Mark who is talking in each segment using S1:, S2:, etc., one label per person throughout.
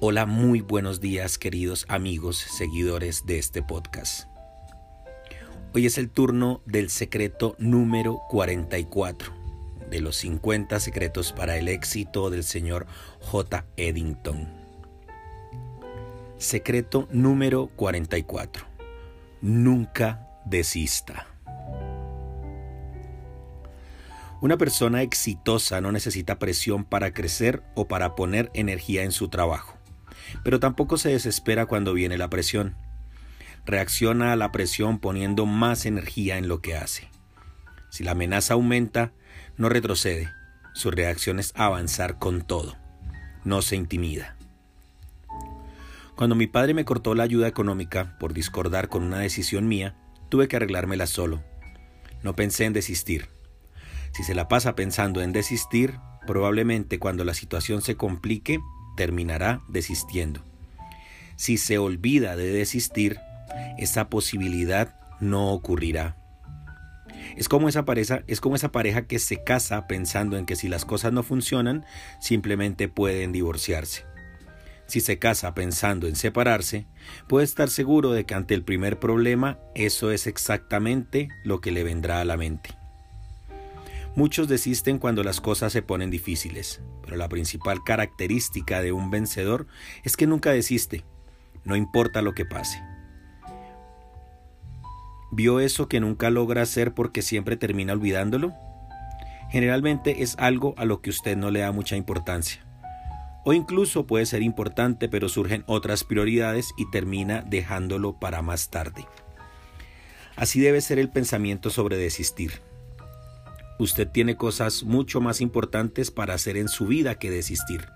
S1: Hola, muy buenos días queridos amigos, seguidores de este podcast. Hoy es el turno del secreto número 44 de los 50 secretos para el éxito del señor J. Eddington. Secreto número 44. Nunca desista. Una persona exitosa no necesita presión para crecer o para poner energía en su trabajo pero tampoco se desespera cuando viene la presión. Reacciona a la presión poniendo más energía en lo que hace. Si la amenaza aumenta, no retrocede. Su reacción es avanzar con todo. No se intimida. Cuando mi padre me cortó la ayuda económica por discordar con una decisión mía, tuve que arreglármela solo. No pensé en desistir. Si se la pasa pensando en desistir, probablemente cuando la situación se complique, terminará desistiendo. Si se olvida de desistir, esa posibilidad no ocurrirá. Es como esa pareja, es como esa pareja que se casa pensando en que si las cosas no funcionan, simplemente pueden divorciarse. Si se casa pensando en separarse, puede estar seguro de que ante el primer problema eso es exactamente lo que le vendrá a la mente. Muchos desisten cuando las cosas se ponen difíciles, pero la principal característica de un vencedor es que nunca desiste, no importa lo que pase. ¿Vio eso que nunca logra hacer porque siempre termina olvidándolo? Generalmente es algo a lo que usted no le da mucha importancia. O incluso puede ser importante pero surgen otras prioridades y termina dejándolo para más tarde. Así debe ser el pensamiento sobre desistir. Usted tiene cosas mucho más importantes para hacer en su vida que desistir.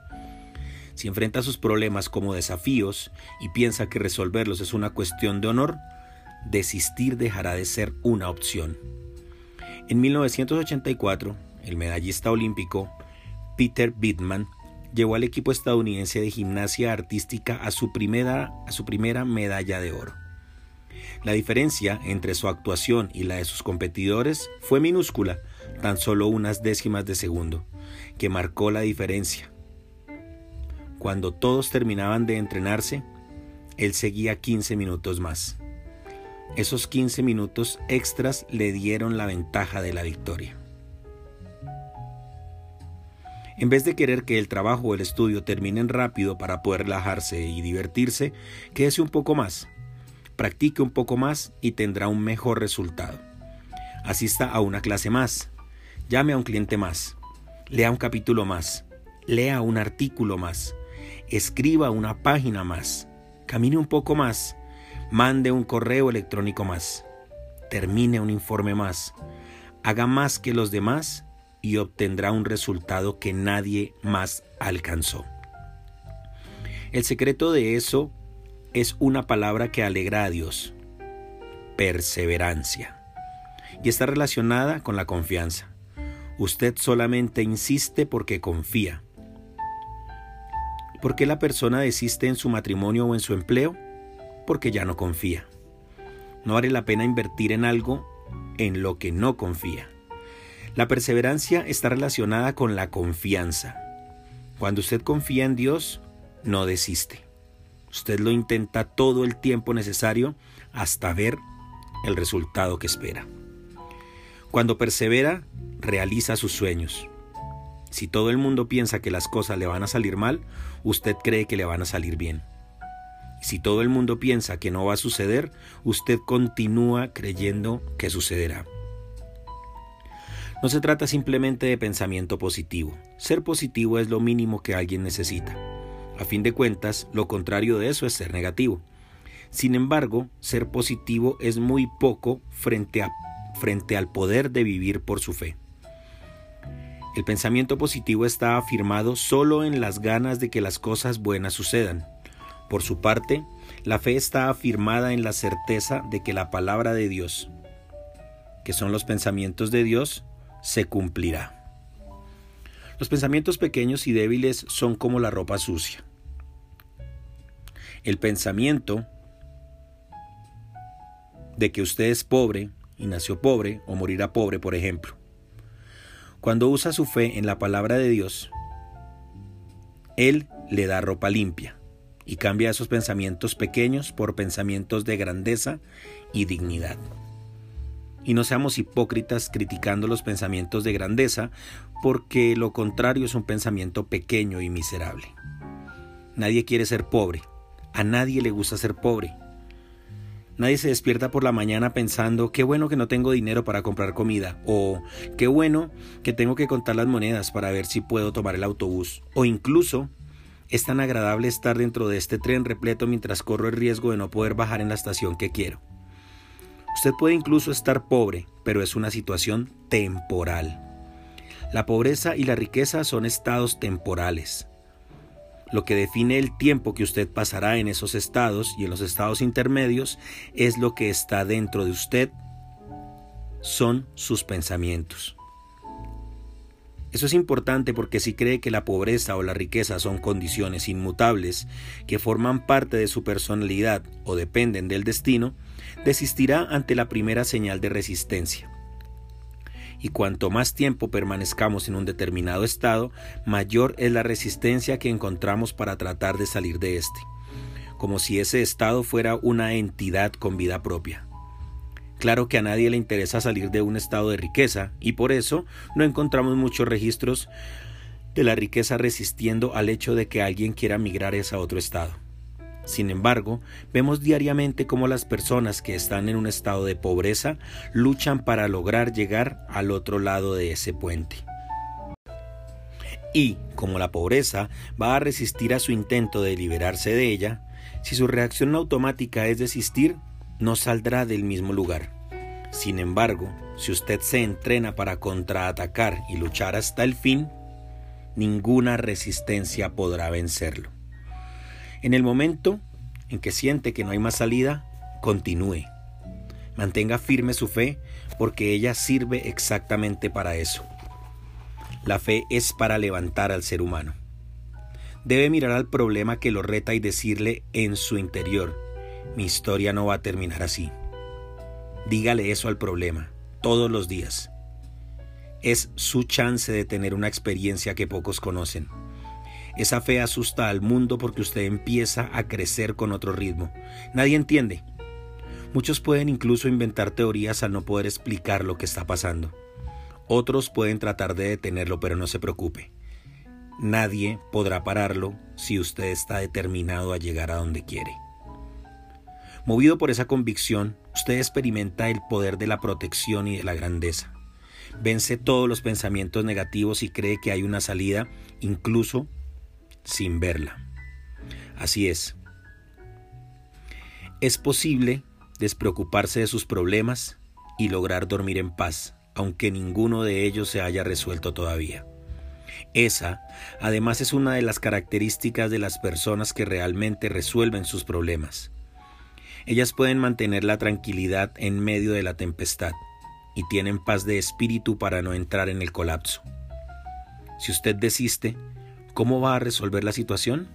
S1: Si enfrenta sus problemas como desafíos y piensa que resolverlos es una cuestión de honor, desistir dejará de ser una opción. En 1984, el medallista olímpico Peter Bittman llevó al equipo estadounidense de gimnasia artística a su primera, a su primera medalla de oro. La diferencia entre su actuación y la de sus competidores fue minúscula, tan solo unas décimas de segundo, que marcó la diferencia. Cuando todos terminaban de entrenarse, él seguía 15 minutos más. Esos 15 minutos extras le dieron la ventaja de la victoria. En vez de querer que el trabajo o el estudio terminen rápido para poder relajarse y divertirse, quédese un poco más, practique un poco más y tendrá un mejor resultado. Asista a una clase más, Llame a un cliente más, lea un capítulo más, lea un artículo más, escriba una página más, camine un poco más, mande un correo electrónico más, termine un informe más, haga más que los demás y obtendrá un resultado que nadie más alcanzó. El secreto de eso es una palabra que alegra a Dios, perseverancia, y está relacionada con la confianza. Usted solamente insiste porque confía. ¿Por qué la persona desiste en su matrimonio o en su empleo? Porque ya no confía. No vale la pena invertir en algo en lo que no confía. La perseverancia está relacionada con la confianza. Cuando usted confía en Dios, no desiste. Usted lo intenta todo el tiempo necesario hasta ver el resultado que espera. Cuando persevera, realiza sus sueños. Si todo el mundo piensa que las cosas le van a salir mal, usted cree que le van a salir bien. Si todo el mundo piensa que no va a suceder, usted continúa creyendo que sucederá. No se trata simplemente de pensamiento positivo. Ser positivo es lo mínimo que alguien necesita. A fin de cuentas, lo contrario de eso es ser negativo. Sin embargo, ser positivo es muy poco frente, a, frente al poder de vivir por su fe. El pensamiento positivo está afirmado solo en las ganas de que las cosas buenas sucedan. Por su parte, la fe está afirmada en la certeza de que la palabra de Dios, que son los pensamientos de Dios, se cumplirá. Los pensamientos pequeños y débiles son como la ropa sucia. El pensamiento de que usted es pobre y nació pobre o morirá pobre, por ejemplo, cuando usa su fe en la palabra de Dios, Él le da ropa limpia, y cambia esos pensamientos pequeños por pensamientos de grandeza y dignidad. Y no seamos hipócritas criticando los pensamientos de grandeza, porque lo contrario es un pensamiento pequeño y miserable. Nadie quiere ser pobre, a nadie le gusta ser pobre. Nadie se despierta por la mañana pensando, qué bueno que no tengo dinero para comprar comida, o qué bueno que tengo que contar las monedas para ver si puedo tomar el autobús, o incluso es tan agradable estar dentro de este tren repleto mientras corro el riesgo de no poder bajar en la estación que quiero. Usted puede incluso estar pobre, pero es una situación temporal. La pobreza y la riqueza son estados temporales. Lo que define el tiempo que usted pasará en esos estados y en los estados intermedios es lo que está dentro de usted, son sus pensamientos. Eso es importante porque si cree que la pobreza o la riqueza son condiciones inmutables que forman parte de su personalidad o dependen del destino, desistirá ante la primera señal de resistencia. Y cuanto más tiempo permanezcamos en un determinado estado, mayor es la resistencia que encontramos para tratar de salir de éste, como si ese estado fuera una entidad con vida propia. Claro que a nadie le interesa salir de un estado de riqueza y por eso no encontramos muchos registros de la riqueza resistiendo al hecho de que alguien quiera migrar a otro estado. Sin embargo, vemos diariamente cómo las personas que están en un estado de pobreza luchan para lograr llegar al otro lado de ese puente. Y, como la pobreza va a resistir a su intento de liberarse de ella, si su reacción automática es desistir, no saldrá del mismo lugar. Sin embargo, si usted se entrena para contraatacar y luchar hasta el fin, ninguna resistencia podrá vencerlo. En el momento en que siente que no hay más salida, continúe. Mantenga firme su fe porque ella sirve exactamente para eso. La fe es para levantar al ser humano. Debe mirar al problema que lo reta y decirle en su interior, mi historia no va a terminar así. Dígale eso al problema, todos los días. Es su chance de tener una experiencia que pocos conocen. Esa fe asusta al mundo porque usted empieza a crecer con otro ritmo. Nadie entiende. Muchos pueden incluso inventar teorías al no poder explicar lo que está pasando. Otros pueden tratar de detenerlo, pero no se preocupe. Nadie podrá pararlo si usted está determinado a llegar a donde quiere. Movido por esa convicción, usted experimenta el poder de la protección y de la grandeza. Vence todos los pensamientos negativos y cree que hay una salida, incluso sin verla. Así es. Es posible despreocuparse de sus problemas y lograr dormir en paz, aunque ninguno de ellos se haya resuelto todavía. Esa, además, es una de las características de las personas que realmente resuelven sus problemas. Ellas pueden mantener la tranquilidad en medio de la tempestad y tienen paz de espíritu para no entrar en el colapso. Si usted desiste, ¿Cómo va a resolver la situación?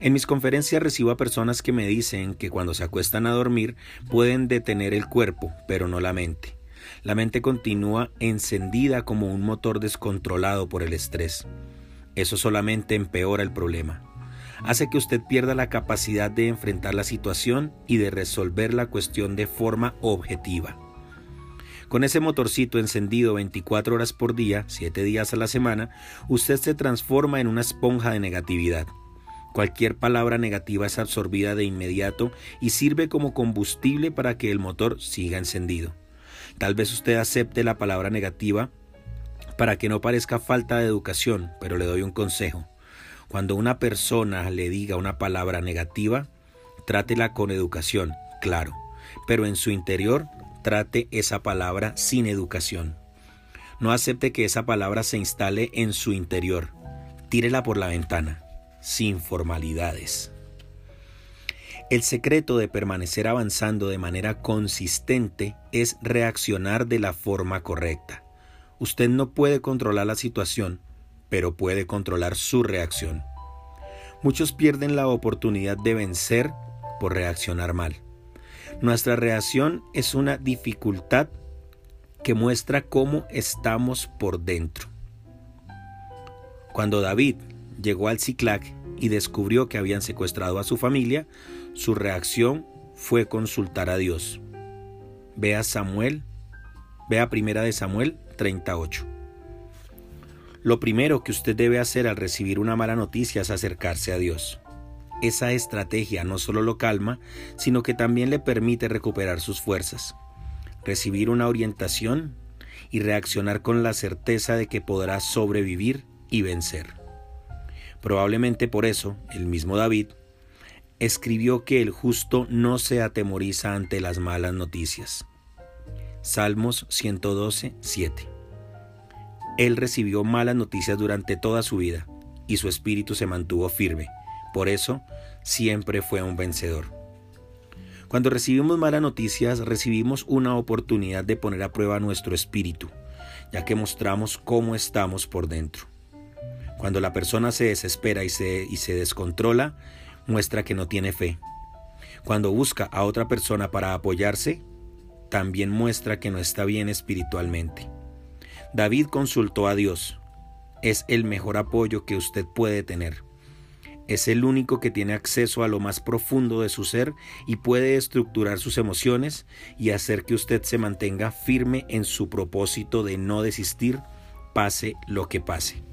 S1: En mis conferencias recibo a personas que me dicen que cuando se acuestan a dormir pueden detener el cuerpo, pero no la mente. La mente continúa encendida como un motor descontrolado por el estrés. Eso solamente empeora el problema. Hace que usted pierda la capacidad de enfrentar la situación y de resolver la cuestión de forma objetiva. Con ese motorcito encendido 24 horas por día, 7 días a la semana, usted se transforma en una esponja de negatividad. Cualquier palabra negativa es absorbida de inmediato y sirve como combustible para que el motor siga encendido. Tal vez usted acepte la palabra negativa para que no parezca falta de educación, pero le doy un consejo. Cuando una persona le diga una palabra negativa, trátela con educación, claro, pero en su interior trate esa palabra sin educación. No acepte que esa palabra se instale en su interior. Tírela por la ventana, sin formalidades. El secreto de permanecer avanzando de manera consistente es reaccionar de la forma correcta. Usted no puede controlar la situación, pero puede controlar su reacción. Muchos pierden la oportunidad de vencer por reaccionar mal. Nuestra reacción es una dificultad que muestra cómo estamos por dentro. Cuando David llegó al Ciclac y descubrió que habían secuestrado a su familia, su reacción fue consultar a Dios. Vea Samuel, vea primera de Samuel 38. Lo primero que usted debe hacer al recibir una mala noticia es acercarse a Dios. Esa estrategia no solo lo calma, sino que también le permite recuperar sus fuerzas, recibir una orientación y reaccionar con la certeza de que podrá sobrevivir y vencer. Probablemente por eso el mismo David escribió que el justo no se atemoriza ante las malas noticias. Salmos 112, 7. Él recibió malas noticias durante toda su vida y su espíritu se mantuvo firme. Por eso siempre fue un vencedor. Cuando recibimos malas noticias, recibimos una oportunidad de poner a prueba nuestro espíritu, ya que mostramos cómo estamos por dentro. Cuando la persona se desespera y se, y se descontrola, muestra que no tiene fe. Cuando busca a otra persona para apoyarse, también muestra que no está bien espiritualmente. David consultó a Dios. Es el mejor apoyo que usted puede tener. Es el único que tiene acceso a lo más profundo de su ser y puede estructurar sus emociones y hacer que usted se mantenga firme en su propósito de no desistir, pase lo que pase.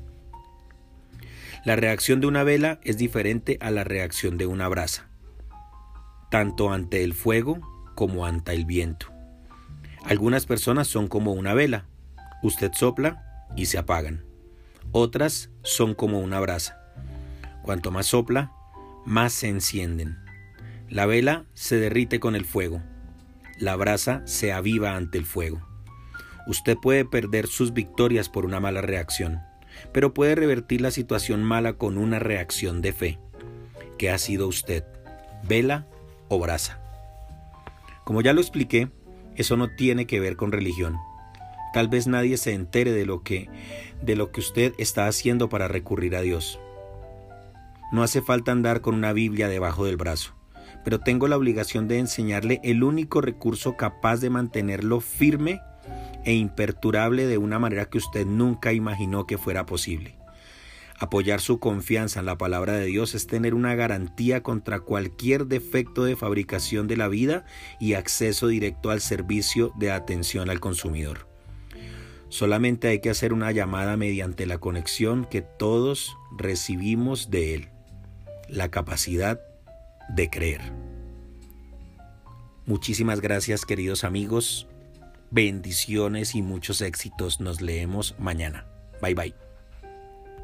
S1: La reacción de una vela es diferente a la reacción de una brasa, tanto ante el fuego como ante el viento. Algunas personas son como una vela, usted sopla y se apagan. Otras son como una brasa Cuanto más sopla, más se encienden. La vela se derrite con el fuego. La brasa se aviva ante el fuego. Usted puede perder sus victorias por una mala reacción, pero puede revertir la situación mala con una reacción de fe. ¿Qué ha sido usted? ¿Vela o brasa? Como ya lo expliqué, eso no tiene que ver con religión. Tal vez nadie se entere de lo que de lo que usted está haciendo para recurrir a Dios. No hace falta andar con una Biblia debajo del brazo, pero tengo la obligación de enseñarle el único recurso capaz de mantenerlo firme e imperturable de una manera que usted nunca imaginó que fuera posible. Apoyar su confianza en la palabra de Dios es tener una garantía contra cualquier defecto de fabricación de la vida y acceso directo al servicio de atención al consumidor. Solamente hay que hacer una llamada mediante la conexión que todos recibimos de Él la capacidad de creer. Muchísimas gracias queridos amigos, bendiciones y muchos éxitos. Nos leemos mañana. Bye bye.